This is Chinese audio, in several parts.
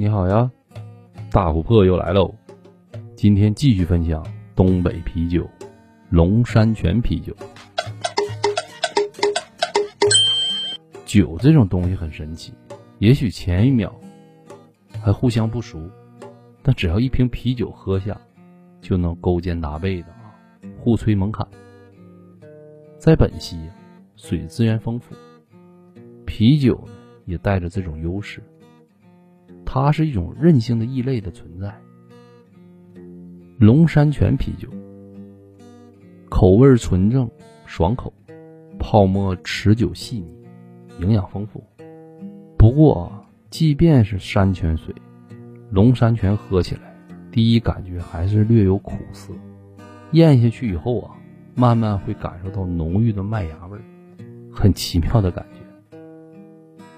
你好呀，大琥珀又来喽！今天继续分享东北啤酒——龙山泉啤酒。酒这种东西很神奇，也许前一秒还互相不熟，但只要一瓶啤酒喝下，就能勾肩搭背的啊，互吹门槛。在本溪，水资源丰富，啤酒呢也带着这种优势。它是一种韧性的异类的存在。龙山泉啤酒，口味纯正爽口，泡沫持久细腻，营养丰富。不过，即便是山泉水，龙山泉喝起来，第一感觉还是略有苦涩。咽下去以后啊，慢慢会感受到浓郁的麦芽味儿，很奇妙的感觉。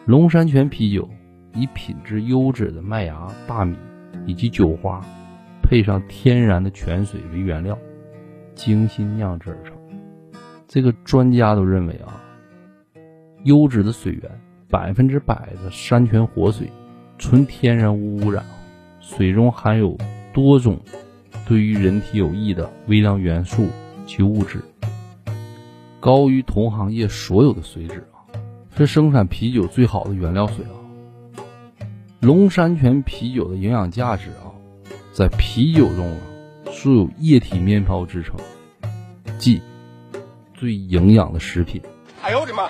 龙山泉啤酒。以品质优质的麦芽、大米以及酒花，配上天然的泉水为原料，精心酿制而成。这个专家都认为啊，优质的水源，百分之百的山泉活水，纯天然无污染，水中含有多种对于人体有益的微量元素及物质，高于同行业所有的水质啊，是生产啤酒最好的原料水啊。龙山泉啤酒的营养价值啊，在啤酒中啊，素有液体面包之称，即最营养的食品。哎呦我的妈！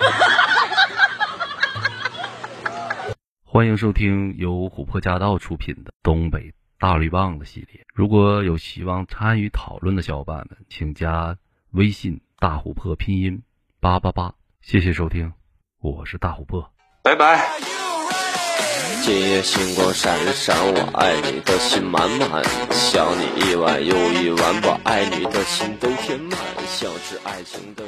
欢迎收听由琥珀驾到出品的东北大绿棒子系列。如果有希望参与讨论的小伙伴们，请加微信大琥珀拼音八八八。谢谢收听，我是大琥珀，拜拜。今夜星光闪闪，我爱你的心满满，想你一晚又一晚，把爱你的心都填满，像是爱情的。